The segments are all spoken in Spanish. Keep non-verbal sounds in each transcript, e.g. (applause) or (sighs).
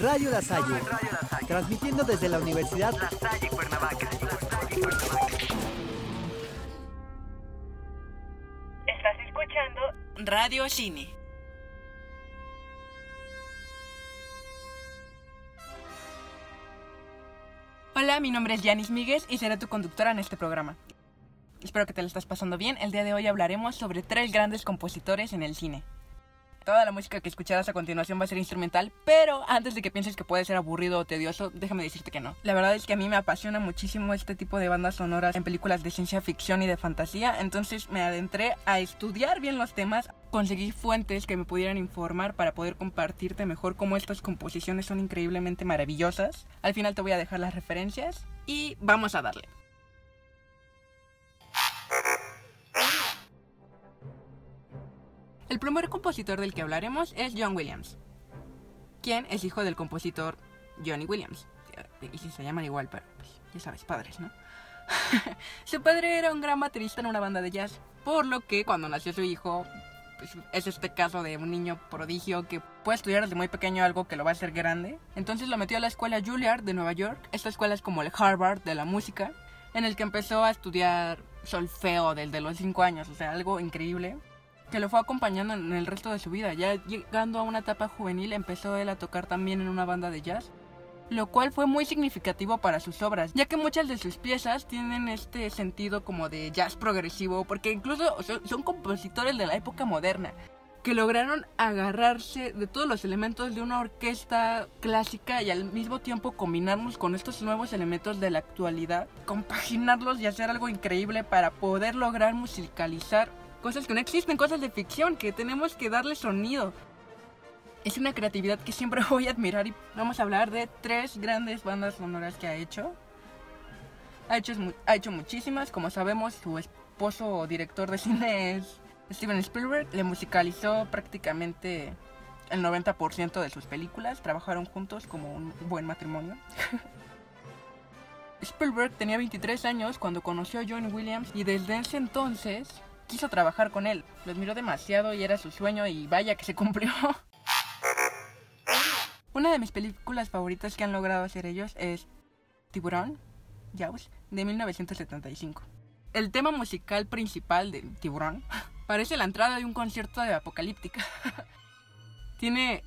Radio La Salle, transmitiendo desde la Universidad La Salle Cuernavaca. Estás escuchando Radio Cine. Hola, mi nombre es Yanis Míguez y seré tu conductora en este programa. Espero que te lo estás pasando bien. El día de hoy hablaremos sobre tres grandes compositores en el cine. Toda la música que escucharás a continuación va a ser instrumental, pero antes de que pienses que puede ser aburrido o tedioso, déjame decirte que no. La verdad es que a mí me apasiona muchísimo este tipo de bandas sonoras en películas de ciencia ficción y de fantasía, entonces me adentré a estudiar bien los temas, conseguí fuentes que me pudieran informar para poder compartirte mejor cómo estas composiciones son increíblemente maravillosas. Al final te voy a dejar las referencias y vamos a darle. El primer compositor del que hablaremos es John Williams, quien es hijo del compositor Johnny Williams. Y si se llaman igual, pero pues, ya sabes, padres, ¿no? (laughs) su padre era un gran baterista en una banda de jazz, por lo que cuando nació su hijo, pues, es este caso de un niño prodigio que puede estudiar desde muy pequeño algo que lo va a hacer grande. Entonces lo metió a la escuela Juilliard de Nueva York. Esta escuela es como el Harvard de la música, en el que empezó a estudiar solfeo desde los 5 años, o sea, algo increíble que lo fue acompañando en el resto de su vida. Ya llegando a una etapa juvenil empezó él a tocar también en una banda de jazz, lo cual fue muy significativo para sus obras, ya que muchas de sus piezas tienen este sentido como de jazz progresivo, porque incluso son, compositores de la época moderna que lograron agarrarse de todos los elementos de una orquesta clásica y al mismo tiempo combinarlos con estos nuevos elementos de la actualidad, compaginarlos y hacer algo increíble para poder lograr musicalizar cosas que no existen, cosas de ficción, que tenemos que darle sonido. Es una creatividad que siempre (laughs) voy a admirar y vamos a hablar de tres grandes bandas sonoras que ha hecho. Ha hecho, ha hecho muchísimas, como sabemos su esposo o director de cine es Steven Spielberg, le musicalizó prácticamente el 90% de sus películas, trabajaron juntos como un buen matrimonio. (laughs) Spielberg tenía 23 años cuando conoció a John Williams y desde ese entonces quiso trabajar con él. Lo admiró demasiado y era su sueño y vaya que se cumplió. (laughs) Una de mis películas favoritas que han logrado hacer ellos es Tiburón, Jaws, de 1975. El tema musical principal de Tiburón (laughs) parece la entrada de un concierto de apocalíptica. (laughs) Tiene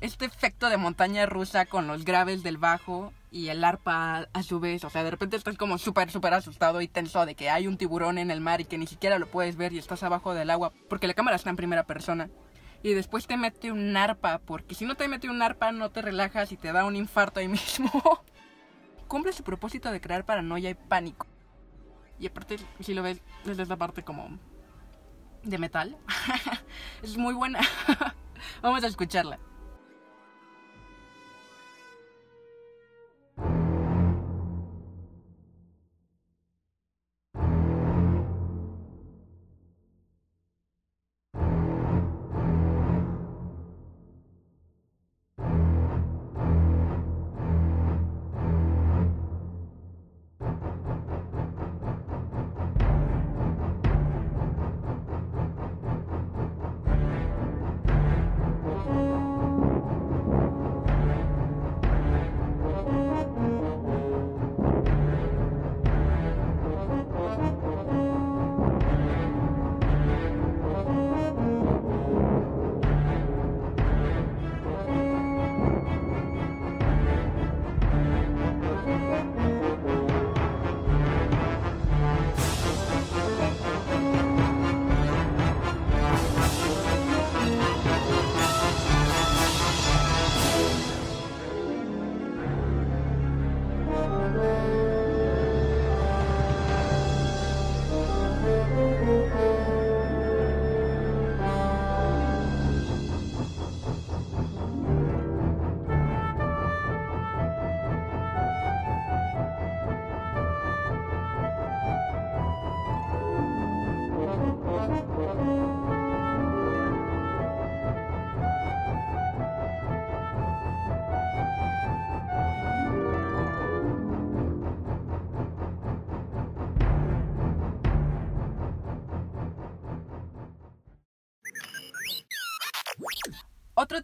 este efecto de montaña rusa con los graves del bajo y el arpa a su vez. O sea, de repente estás como súper, súper asustado y tenso de que hay un tiburón en el mar y que ni siquiera lo puedes ver y estás abajo del agua porque la cámara está en primera persona. Y después te mete un arpa, porque si no te mete un arpa no te relajas y te da un infarto ahí (laughs) mismo. Cumple su propósito de crear paranoia y pánico. Y aparte, si lo ves desde esta parte como de metal, (laughs) es muy buena. (laughs) Vamos a escucharla.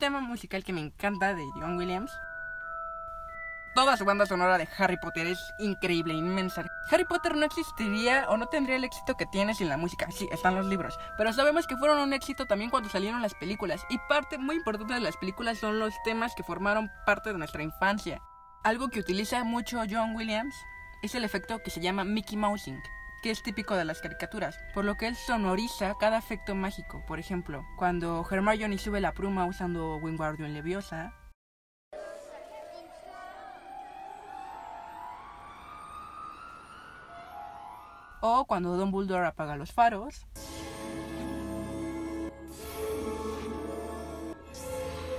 Tema musical que me encanta de John Williams toda su banda sonora de Harry Potter es increíble, inmensa. Harry Potter no existiría o no tendría el éxito que tiene sin la música. Sí, están los libros, pero sabemos que fueron un éxito también cuando salieron las películas. Y parte muy importante de las películas son los temas que formaron parte de nuestra infancia. Algo que utiliza mucho John Williams es el efecto que se llama Mickey Mousing que es típico de las caricaturas, por lo que él sonoriza cada efecto mágico. Por ejemplo, cuando Hermione sube la pluma usando Wingardium Leviosa, o cuando Dumbledore apaga los faros,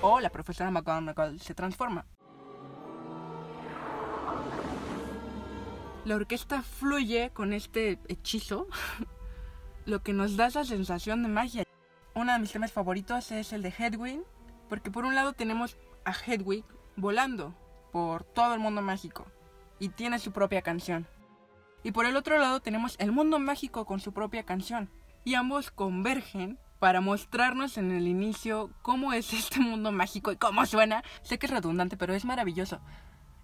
o la profesora McGonagall se transforma. La orquesta fluye con este hechizo, (laughs) lo que nos da esa sensación de magia. Uno de mis temas favoritos es el de Hedwig, porque por un lado tenemos a Hedwig volando por todo el mundo mágico y tiene su propia canción. Y por el otro lado tenemos el mundo mágico con su propia canción. Y ambos convergen para mostrarnos en el inicio cómo es este mundo mágico y cómo suena. Sé que es redundante, pero es maravilloso.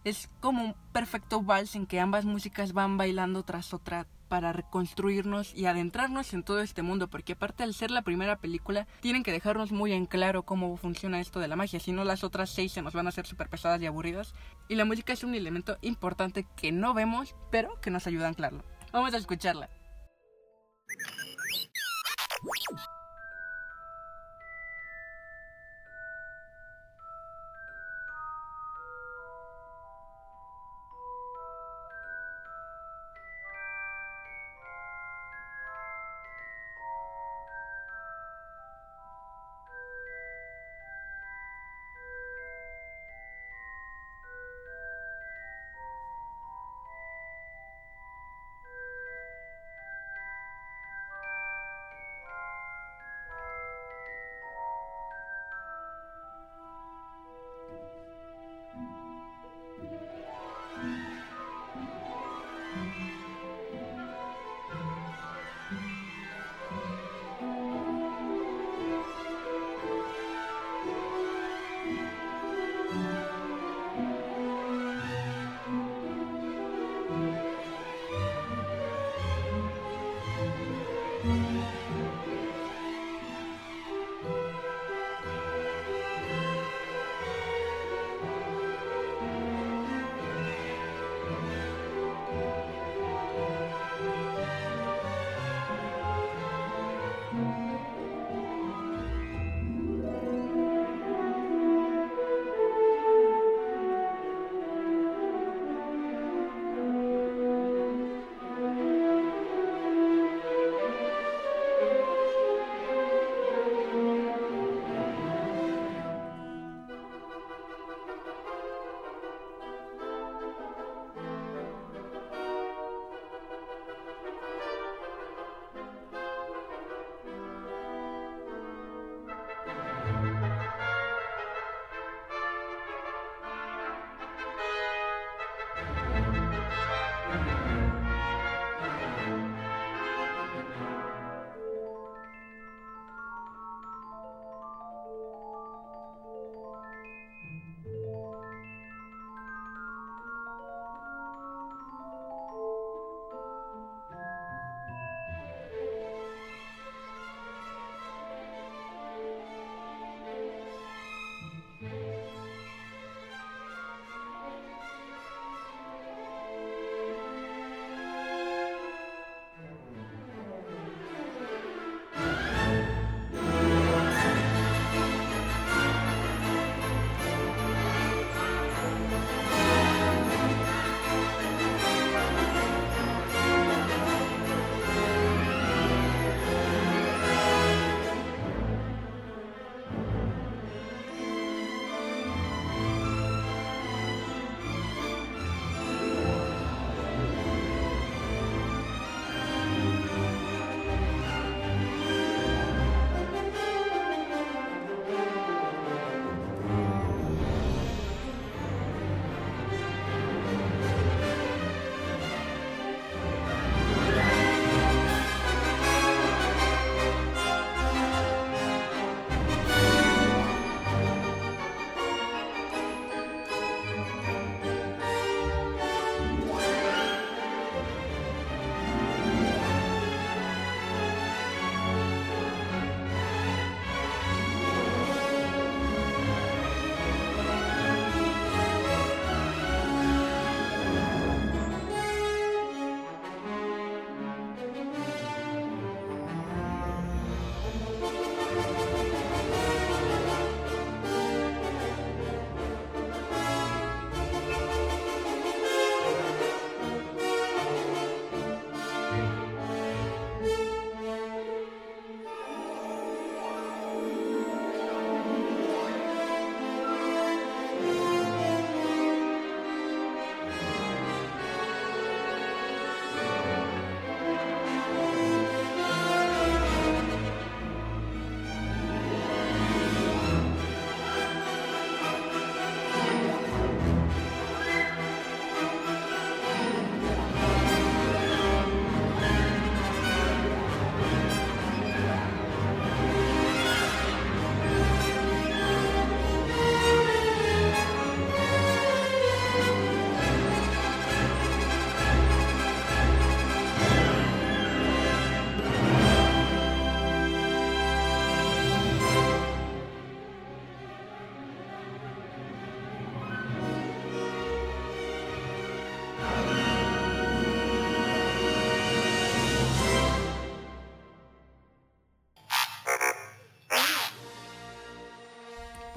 Es como un perfecto vals en que ambas músicas van bailando tras otra para reconstruirnos y adentrarnos en todo este mundo, porque aparte al ser la primera película, tienen que dejarnos muy en claro cómo funciona esto de la magia, si no las otras seis se nos van a hacer súper pesadas y aburridas. Y la música es un elemento importante que no vemos, pero que nos ayuda a anclarlo. Vamos a escucharla.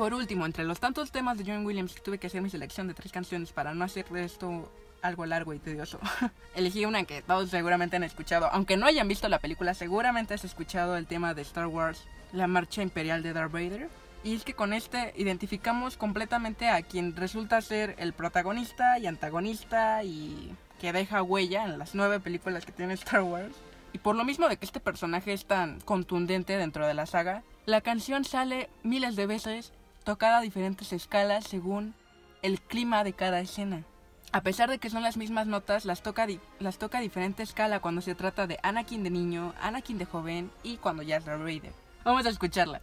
Por último, entre los tantos temas de John Williams, tuve que hacer mi selección de tres canciones para no hacer de esto algo largo y tedioso. (laughs) Elegí una que todos seguramente han escuchado. Aunque no hayan visto la película, seguramente has escuchado el tema de Star Wars, la marcha imperial de Darth Vader. Y es que con este identificamos completamente a quien resulta ser el protagonista y antagonista y que deja huella en las nueve películas que tiene Star Wars. Y por lo mismo de que este personaje es tan contundente dentro de la saga, la canción sale miles de veces, tocada a diferentes escalas según el clima de cada escena. A pesar de que son las mismas notas, las toca, las toca a diferente escala cuando se trata de Anakin de niño, Anakin de joven y cuando ya es Darth. Vamos a escucharla.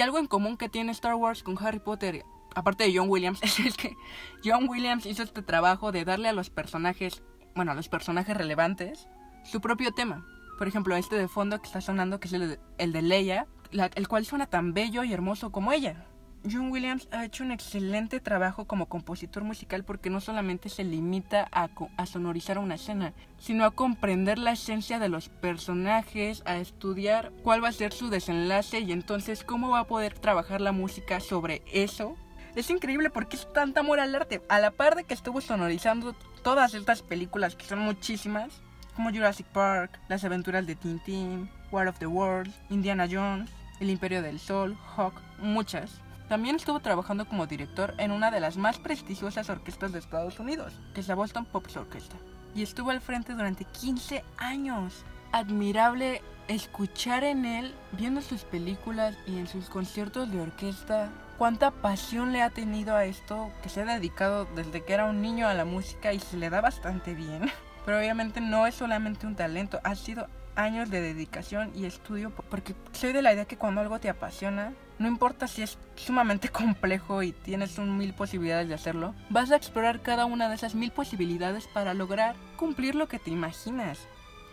Y algo en común que tiene Star Wars con Harry Potter, aparte de John Williams, (laughs) es que John Williams hizo este trabajo de darle a los personajes, bueno, a los personajes relevantes, su propio tema. Por ejemplo, este de fondo que está sonando, que es el de, el de Leia, el cual suena tan bello y hermoso como ella. John Williams ha hecho un excelente trabajo como compositor musical porque no solamente se limita a, a, sonorizar una escena, sino a comprender la esencia de los personajes, a estudiar cuál va a ser su desenlace y entonces cómo va a poder trabajar la música sobre eso. Es increíble porque es tanta amor al arte, a la par de que estuvo sonorizando todas estas películas que son muchísimas, como Jurassic Park, Las aventuras de Tintín, War of the Worlds, Indiana Jones, El Imperio del Sol, Hawk, muchas. También estuvo trabajando como director en una de las más prestigiosas orquestas de Estados Unidos, que es la Boston Pops Orchestra. Y estuvo al frente durante 15 años. Admirable escuchar en él, viendo sus películas y en sus conciertos de orquesta, cuánta pasión le ha tenido a esto, que se ha dedicado desde que era un niño a la música y se le da bastante bien. (laughs) Pero obviamente no es solamente un talento, ha sido años de dedicación y estudio porque soy de la idea que cuando algo te apasiona, no importa si es sumamente (laughs) complejo y tienes un mil posibilidades de hacerlo, vas a explorar cada una de esas mil posibilidades para lograr cumplir lo que te imaginas.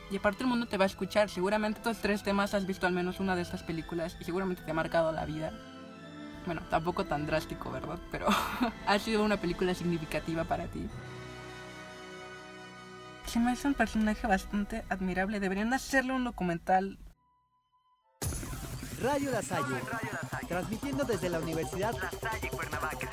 Y aparte el mundo te va a escuchar. Seguramente estos tres temas has visto al menos una de estas películas y seguramente te ha marcado la vida. Bueno, tampoco tan drástico, ¿verdad? Pero (laughs) ha sido una película significativa para ti. Se me un personaje bastante admirable. Deberían hacerle un documental. Radio La Salle, transmitiendo desde la Universidad La Salle Cuernavaca.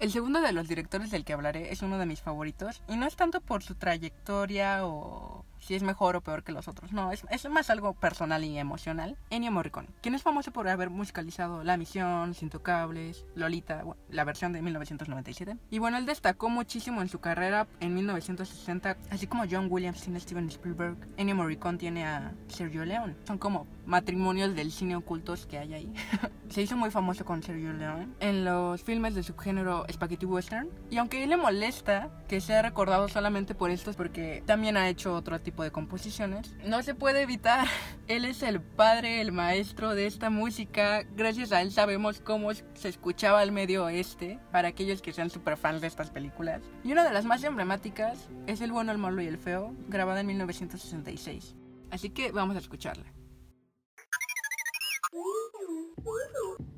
El segundo de los directores del que hablaré es uno de mis favoritos y no es tanto por su trayectoria o si es mejor o peor que los otros. No, es, es más algo personal y emocional. Ennio Morricone, quien es famoso por haber musicalizado La Misión, Sin Tocables, Lolita, la versión de 1997. Y bueno, él destacó muchísimo en su carrera en 1960, así como John Williams tiene Steven Spielberg, Ennio Morricone tiene a Sergio Leone. Son como matrimonios del cine ocultos que hay ahí. (laughs) Se hizo muy famoso con Sergio Leone en los filmes de subgénero Spaghetti Western. Y aunque él le molesta que sea recordado solamente por estos, porque también ha hecho otro tipo de composiciones, no se puede evitar. (laughs) Él es el padre, el maestro de esta música. Gracias a él sabemos cómo se escuchaba el medio oeste, para aquellos que sean super fans de estas películas. Y una de las más emblemáticas es El bueno, el malo y el feo, grabada en 1966. Así que vamos a escucharla. Ooh, ooh.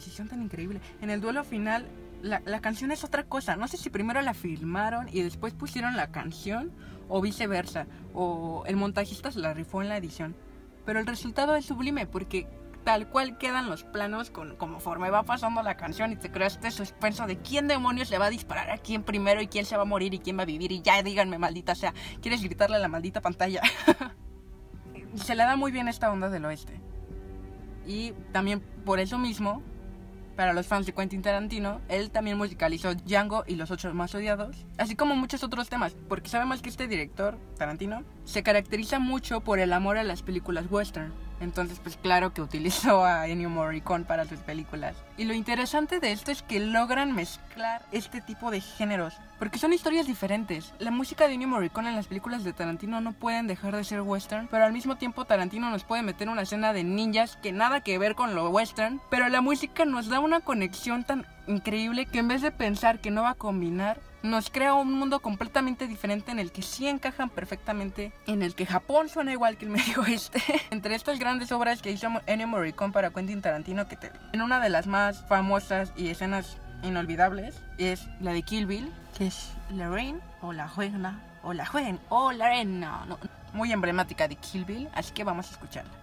Composición tan increíble. En el duelo final, la, la, canción es otra cosa. No sé si primero la filmaron y después pusieron la canción o viceversa. O el montajista se la rifó en la edición. Pero el resultado es sublime porque tal cual quedan los planos con, conforme va pasando la canción y te creas este suspenso de quién demonios le va a disparar a quién primero y quién se va a morir y quién va a vivir. Y ya díganme, maldita sea, ¿quieres gritarle a la maldita pantalla? (laughs) se le da muy bien esta onda del oeste. Y también por eso mismo, para los fans de Quentin Tarantino, él también musicalizó Django y Los Ocho Más Odiados, así como muchos otros temas, porque sabemos que este director, Tarantino, se caracteriza mucho por el amor a las películas western. Entonces, pues claro que utilizó a Ennio Morricone para sus películas. Y lo interesante de esto es que logran mezclar este tipo de géneros, porque son historias diferentes. La música de Ennio Morricone en las películas de Tarantino no pueden dejar de ser western, pero al mismo tiempo Tarantino nos puede meter una escena de ninjas que nada que ver con lo western, pero la música nos da una conexión tan increíble que en vez de pensar que no va a combinar, nos crea un mundo completamente diferente en el que sí encajan perfectamente, en el que Japón suena igual que el (laughs) Medio Oeste. Entre estas grandes obras que hizo Ennio Morricone para Quentin Tarantino, que te, en una de las más famosas y escenas inolvidables es la de Kill Bill, que es la reina o la juena o la juena o la reina, muy emblemática de Kill Bill, así que vamos a escucharla.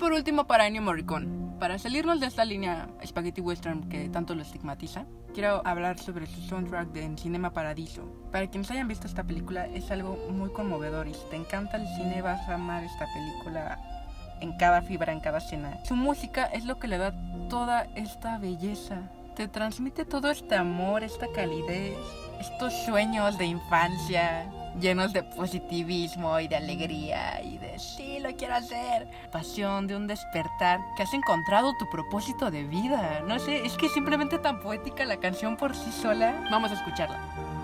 Por último, para Ennio Morricone. Para salirnos de esta línea Spaghetti Western que tanto lo estigmatiza, quiero hablar sobre su soundtrack de Cinema Paradiso. Para quienes hayan visto esta película, es algo muy conmovedor y si te encanta el cine vas a amar esta película en cada fibra, en cada escena. Su música es lo que le da toda esta belleza. Te transmite todo este amor, esta calidez, estos sueños de infancia llenos de positivismo y de alegría y de sí, lo quiero hacer. Pasión de un despertar que has encontrado tu propósito de vida. No sé, es que simplemente tan poética la canción por sí sola. Vamos a escucharla.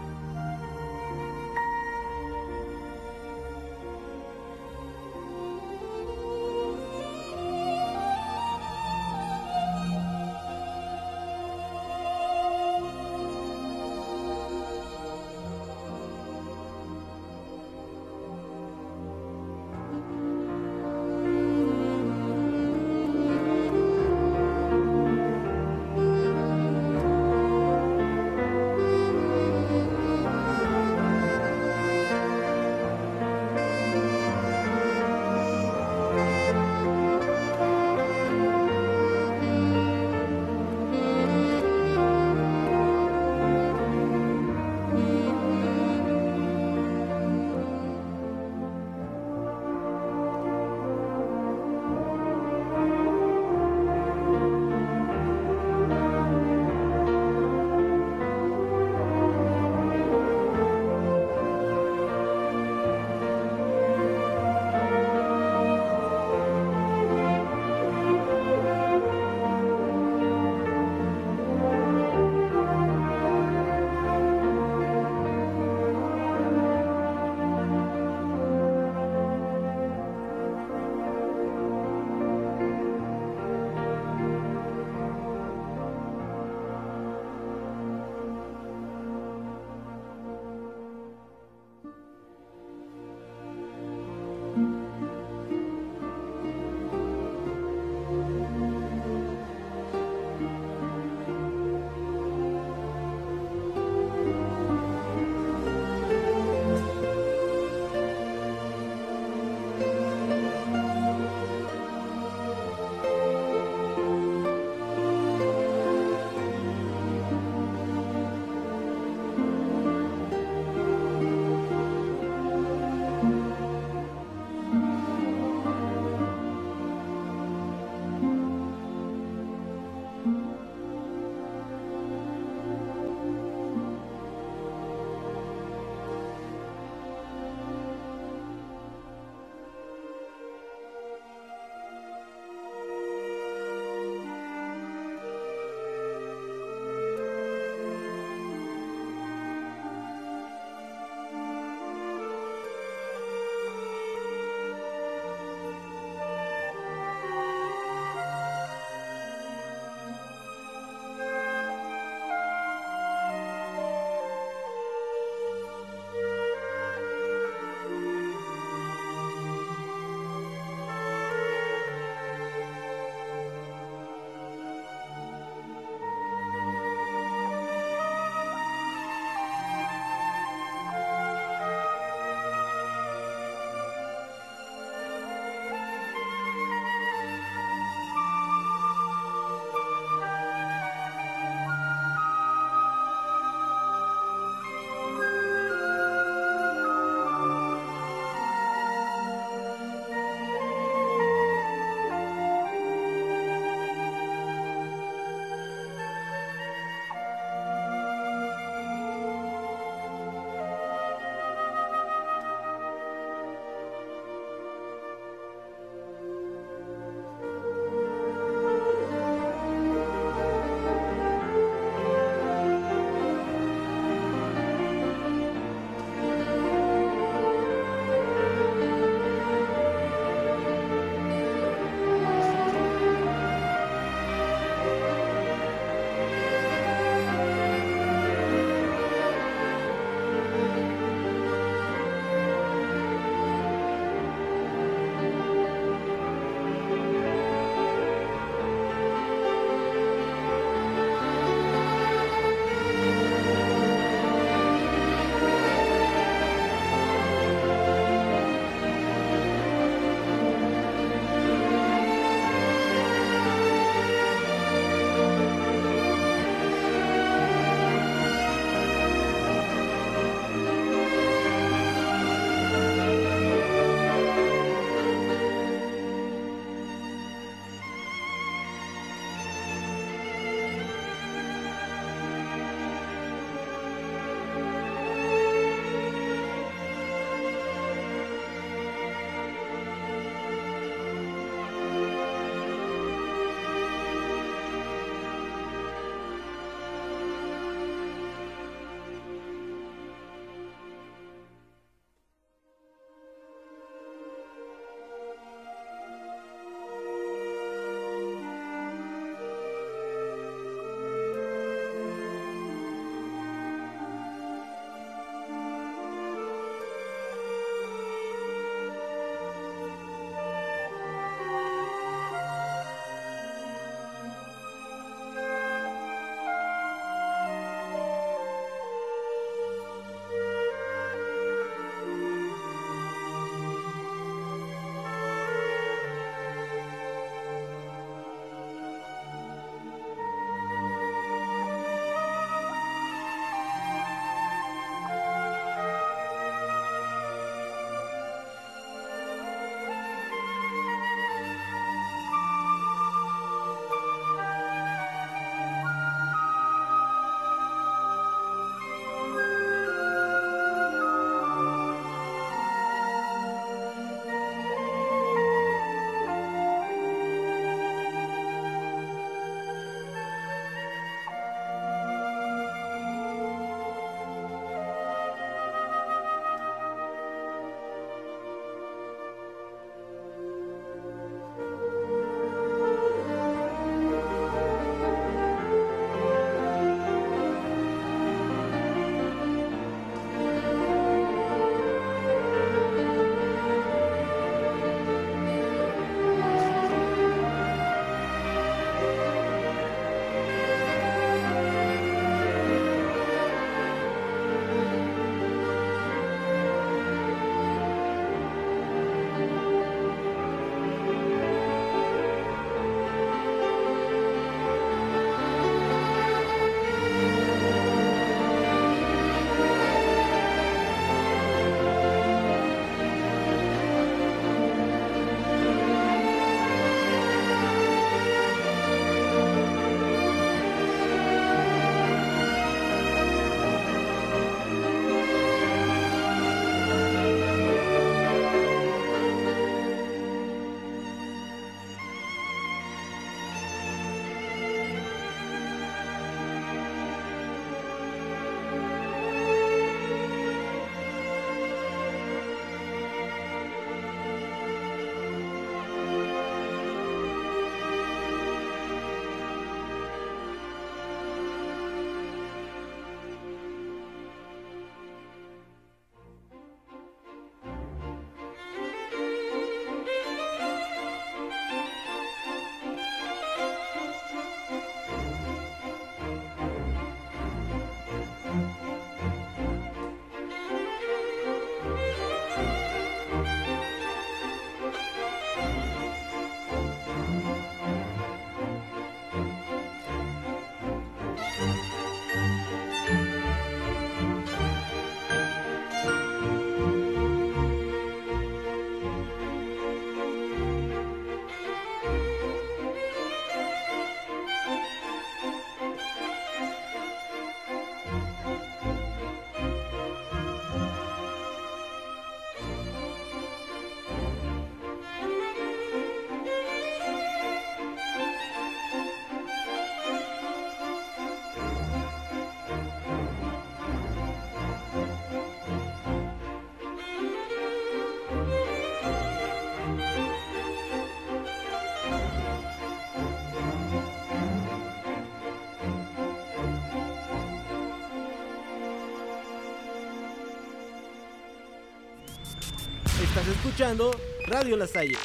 Escuchando Radio La Salle.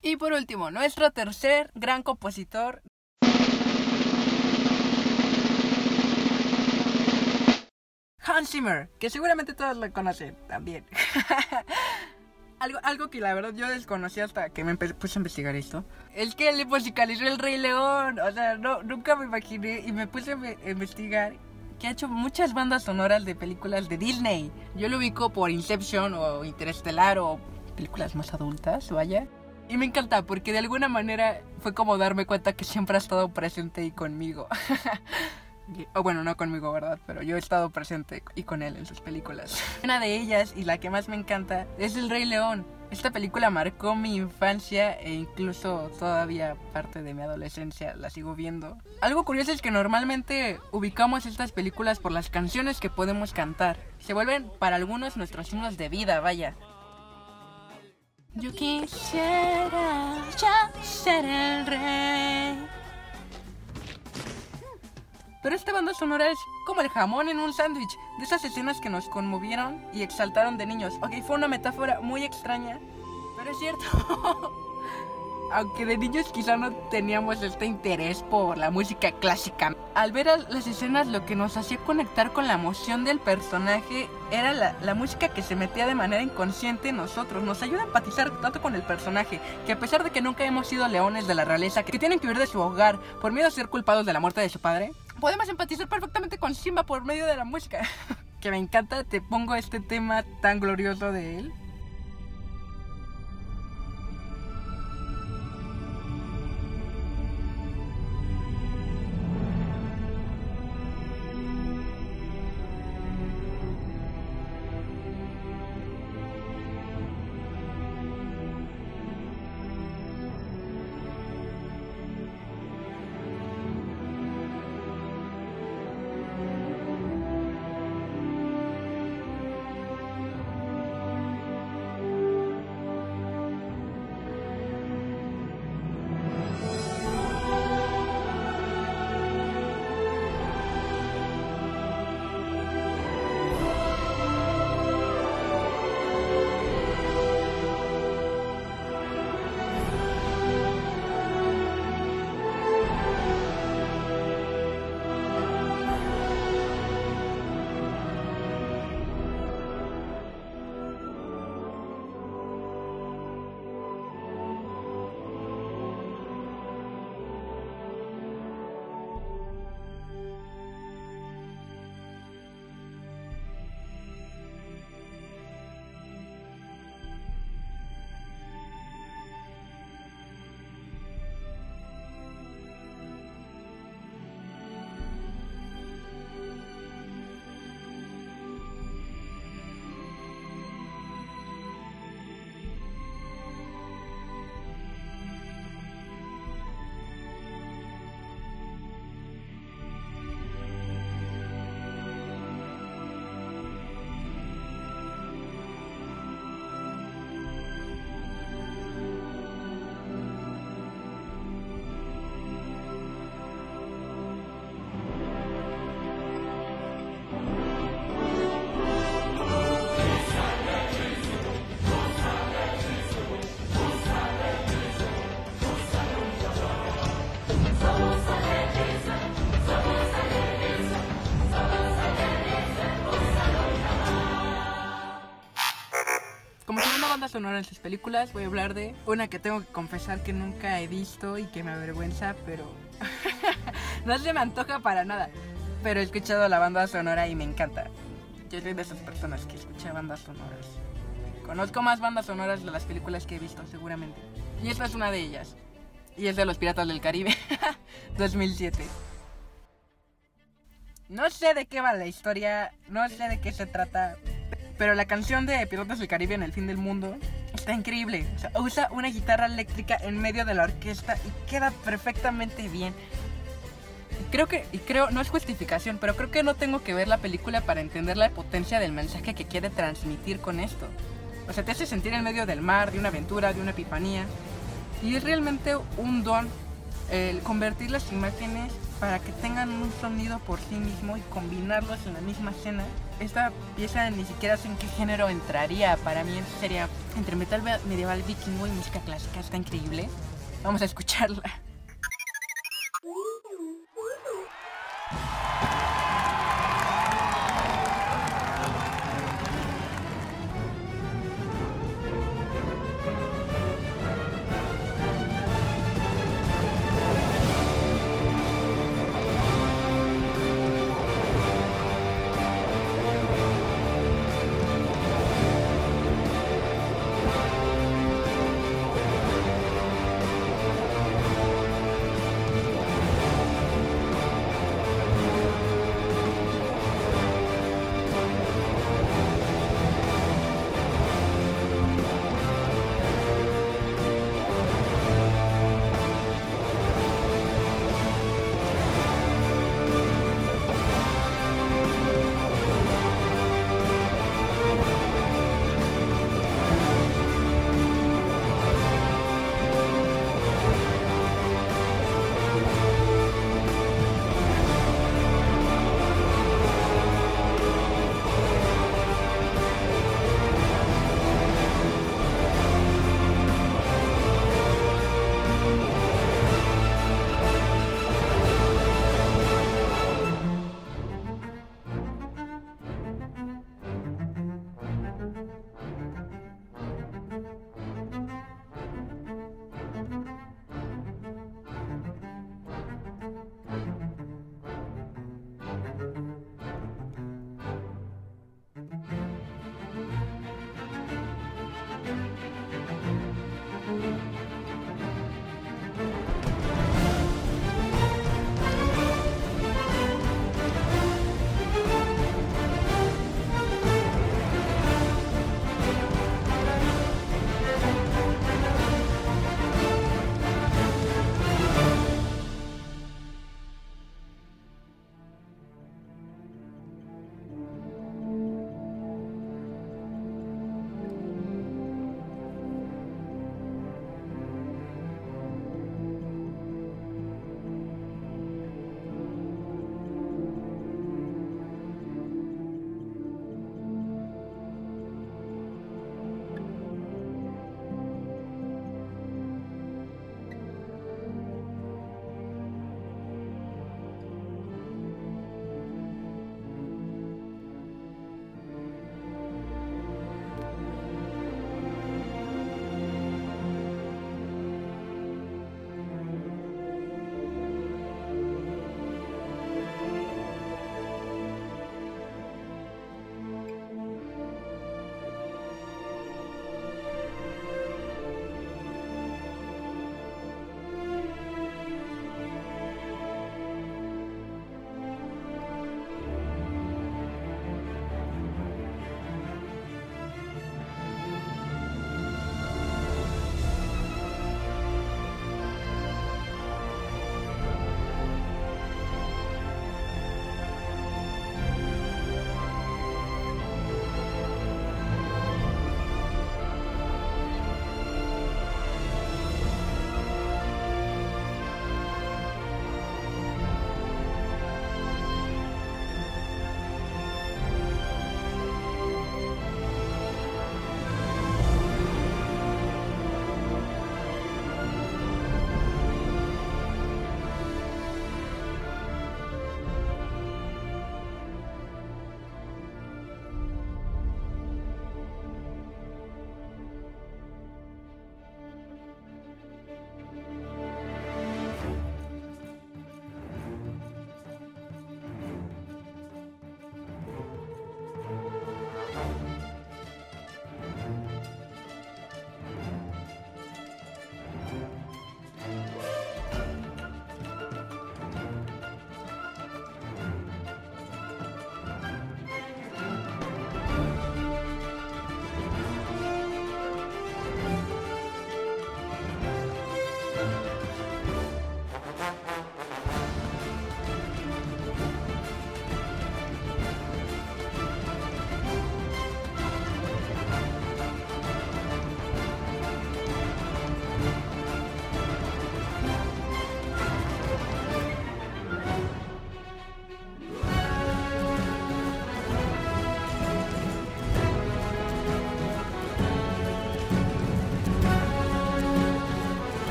Y por último, nuestro tercer gran compositor. Hans Zimmer, que seguramente todos lo conocen también. (laughs) algo, algo que la verdad yo desconocí hasta que me puse a investigar esto. Es que le musicalizó El Rey León. O sea, no, nunca me imaginé y me puse a investigar que ha hecho muchas bandas sonoras de películas de Disney. Yo lo ubico por Inception o Interestelar o películas más adultas, vaya. Y me encanta porque de alguna manera fue como darme cuenta que siempre ha estado presente y conmigo. (laughs) o bueno, no conmigo, ¿verdad? Pero yo he estado presente y con él en sus películas. (laughs) Una de ellas y la que más me encanta es El Rey León. Esta película marcó mi infancia e incluso todavía parte de mi adolescencia la sigo viendo. Algo curioso es que normalmente ubicamos estas películas por las canciones que podemos cantar. Se vuelven para algunos nuestros himnos de vida, vaya. Yo quisiera ya ser el rey. Pero esta banda sonora es como el jamón en un sándwich, de esas escenas que nos conmovieron y exaltaron de niños. Ok, fue una metáfora muy extraña, pero es cierto. (laughs) aunque de niños quizá no teníamos este interés por la música clásica. Al ver las escenas lo que nos hacía conectar con la emoción del personaje era la, música que se metía de manera inconsciente en nosotros. Nos ayuda a empatizar tanto con el personaje que a pesar de que nunca hemos sido leones de la realeza que tienen que huir de su hogar por miedo a ser culpados de la muerte de su padre, podemos empatizar perfectamente con Simba por medio de la música. (laughs) que me encanta, te pongo este tema tan glorioso de él. Sonora en sus películas, voy a hablar de una que tengo que confesar que nunca he visto y que me avergüenza, pero (laughs) no se me antoja para nada. Pero he escuchado la banda sonora y me encanta. Yo soy de esas personas que escucha bandas sonoras. Conozco más bandas sonoras de las películas que he visto, seguramente. Y esta es una de ellas. Y es de Los Piratas del Caribe, (laughs) 2007. No sé de qué va la historia, no sé de qué se trata, pero la canción de Pilotos del Caribe en el fin del mundo está increíble. O sea, usa una guitarra eléctrica en medio de la orquesta y queda perfectamente bien. creo que, y creo, no es justificación, pero creo que no tengo que ver la película para entender la potencia del mensaje que quiere transmitir con esto. O sea, te hace sentir en medio del mar, de una aventura, de una epifanía. Y es realmente un don el convertir las imágenes para que tengan un sonido por sí mismo y combinarlos en la misma escena. Esta pieza ni siquiera sé en qué género entraría. Para mí sería entre metal medieval vikingo y música clásica. Está increíble. Vamos a escucharla.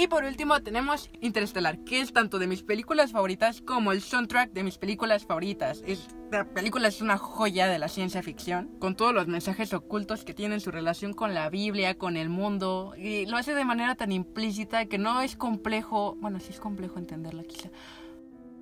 Y por último tenemos Interestelar, que es tanto de mis películas favoritas como el soundtrack de mis películas favoritas. Esta película es una joya de la ciencia ficción, con todos los mensajes ocultos que tienen su relación con la Biblia, con el mundo, y lo hace de manera tan implícita que no es complejo, bueno, sí es complejo entenderla quizá,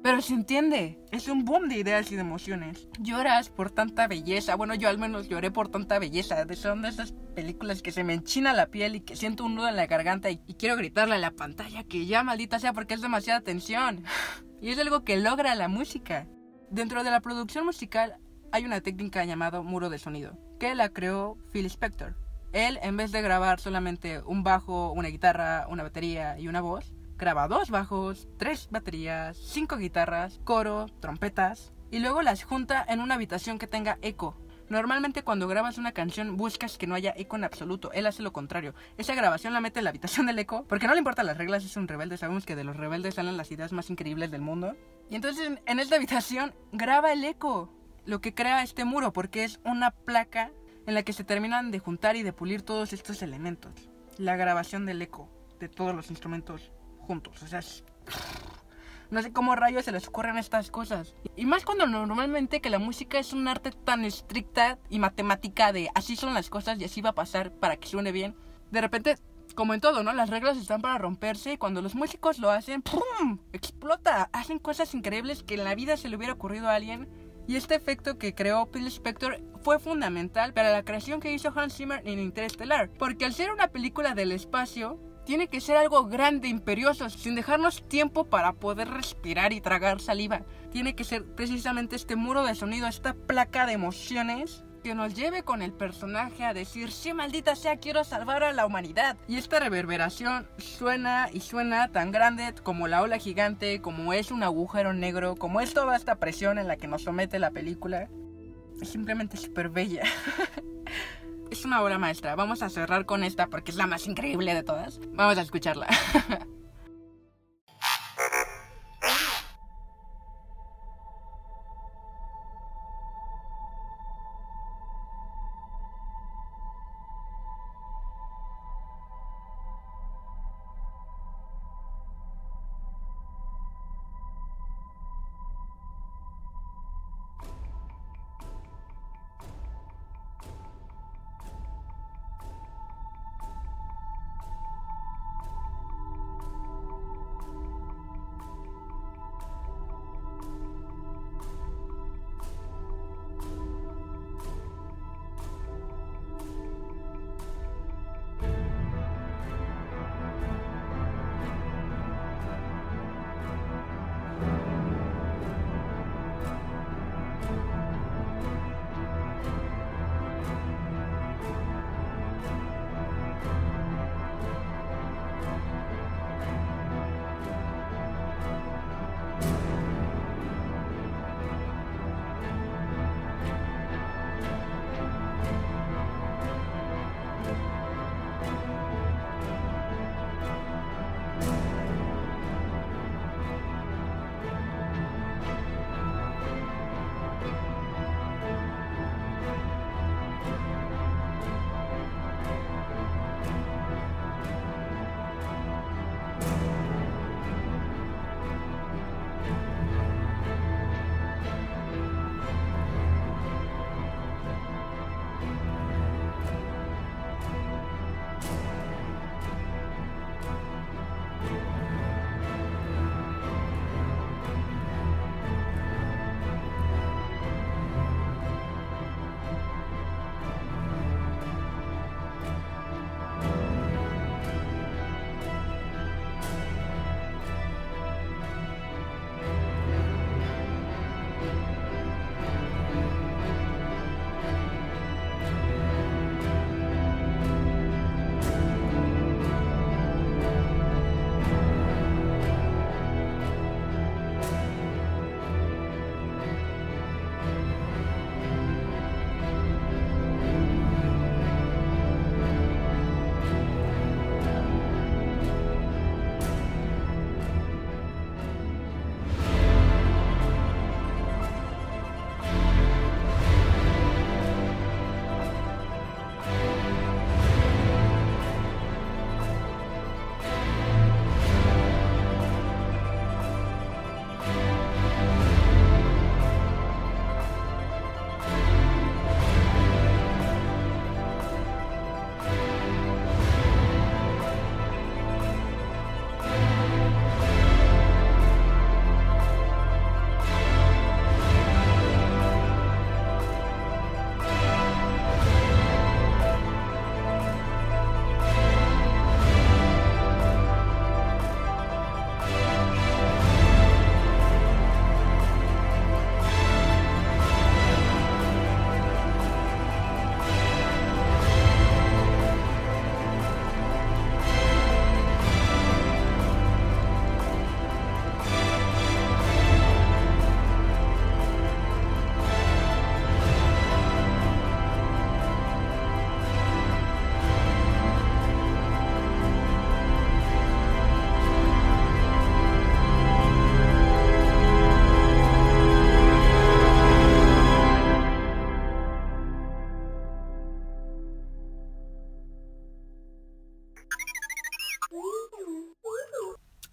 pero se entiende, es un boom de ideas y de emociones. Lloras por tanta belleza, bueno, yo al menos lloré por tanta belleza. Son de esas películas que se me enchina la piel y que siento un nudo en la garganta y, quiero gritarle a la pantalla que ya maldita sea porque es demasiada tensión. (sighs) Y es algo que logra la música. Dentro de la producción musical hay una técnica llamada muro de sonido, que la creó Phil Spector. Él, en vez de grabar solamente un bajo, una guitarra, una batería y una voz, graba dos bajos, tres baterías, cinco guitarras, coro, trompetas y luego las junta en una habitación que tenga eco. Normalmente cuando grabas una canción buscas que no haya eco en absoluto, él hace lo contrario. Esa grabación la mete en la habitación del eco, porque no le importan las reglas, es un rebelde, sabemos que de los rebeldes salen las ideas más increíbles del mundo. Y entonces en esta habitación graba el eco, lo que crea este muro, porque es una placa en la que se terminan de juntar y de pulir todos estos elementos. La grabación del eco de todos los instrumentos juntos. O sea, no sé cómo rayos se les ocurren estas cosas. Y más cuando normalmente que la música es un arte tan estricta y matemática de así son las cosas y así va a pasar para que suene bien. De repente, como en todo, ¿no? Las reglas están para romperse y cuando los músicos lo hacen, ¡pum! Explota. Hacen cosas increíbles que en la vida se le hubiera ocurrido a alguien. Y este efecto que creó Phil Spector fue fundamental para la creación que hizo Hans Zimmer en Interstellar. Porque al ser una película del espacio, tiene que ser algo grande, imperioso, sin dejarnos tiempo para poder respirar y tragar saliva. Tiene que ser precisamente este muro de sonido, esta placa de emociones que nos lleve con el personaje a decir, sí, maldita sea, quiero salvar a la humanidad. Y esta reverberación suena y suena tan grande como la ola gigante, como es un agujero negro, como es toda esta presión en la que nos somete la película. Es simplemente súper bella. (laughs) es una obra maestra. Vamos a cerrar con esta porque es la más increíble de todas. Vamos a escucharla. (laughs)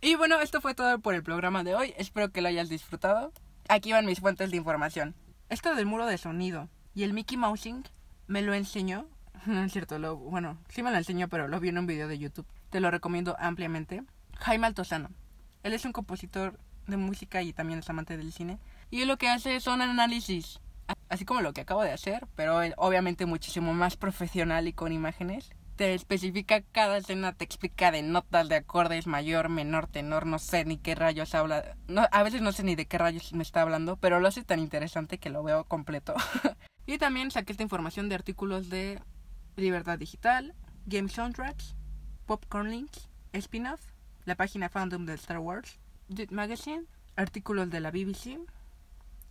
Y bueno, esto fue todo por el programa de hoy. Espero que lo hayas disfrutado. Aquí van mis fuentes de información. Esto del muro de sonido y el Mickey Mousing me lo enseñó. (laughs) No es cierto, lo, bueno, sí me lo enseñó, pero lo vi en un video de YouTube. Te lo recomiendo ampliamente. Jaime Altozano. Él es un compositor de música y también es amante del cine. Y él lo que hace son análisis, así como lo que acabo de hacer, pero obviamente muchísimo más profesional y con imágenes. Te especifica cada escena, te explica de notas, de acordes, mayor, menor, tenor, no sé ni qué rayos habla. No, a veces no sé ni de qué rayos me está hablando, pero lo hace tan interesante que lo veo completo. (laughs) y también saqué esta información de artículos de Libertad Digital, Game Soundtracks, Popcorn Links, Spin-off, la página fandom de Star Wars, Dude Magazine, artículos de la BBC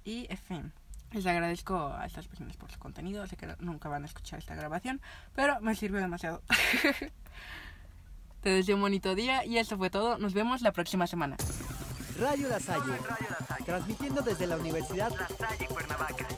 y FM. Les agradezco a estas personas por su contenido. Sé que nunca van a escuchar esta grabación, pero me sirve demasiado. (laughs) Te deseo un bonito día y eso fue todo. Nos vemos la próxima semana. Radio La Salle, transmitiendo desde la Universidad La Salle Cuernavaca.